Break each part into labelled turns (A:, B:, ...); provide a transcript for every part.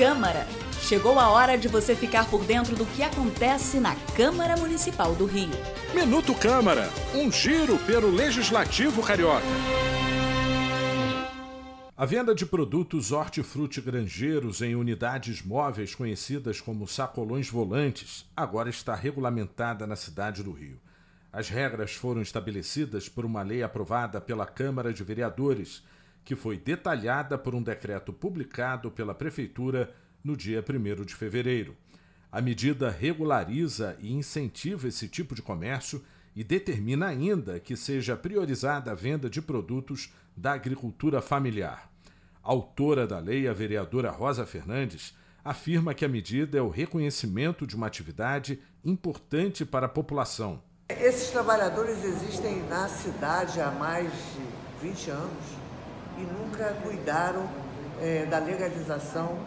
A: Câmara. Chegou a hora de você ficar por dentro do que acontece na Câmara Municipal do Rio.
B: Minuto Câmara, um giro pelo Legislativo Carioca. A venda de produtos hortifruti granjeiros em unidades móveis conhecidas como sacolões volantes agora está regulamentada na cidade do Rio. As regras foram estabelecidas por uma lei aprovada pela Câmara de Vereadores, que foi detalhada por um decreto publicado pela Prefeitura no dia 1 de fevereiro. A medida regulariza e incentiva esse tipo de comércio e determina ainda que seja priorizada a venda de produtos da agricultura familiar. autora da lei, a vereadora Rosa Fernandes, afirma que a medida é o reconhecimento de uma atividade importante para a população
C: esses trabalhadores existem na cidade há mais de 20 anos nunca cuidaram é, da legalização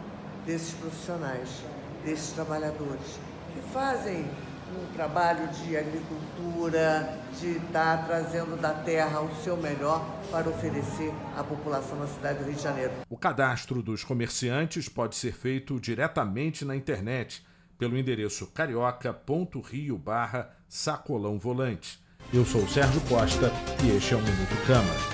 C: desses profissionais, desses trabalhadores, que fazem um trabalho de agricultura, de estar trazendo da terra o seu melhor para oferecer à população da cidade do Rio de Janeiro.
B: O cadastro dos comerciantes pode ser feito diretamente na internet pelo endereço carioca.rio barra sacolão volante. Eu sou o Sérgio Costa e este é o Minuto Câmara.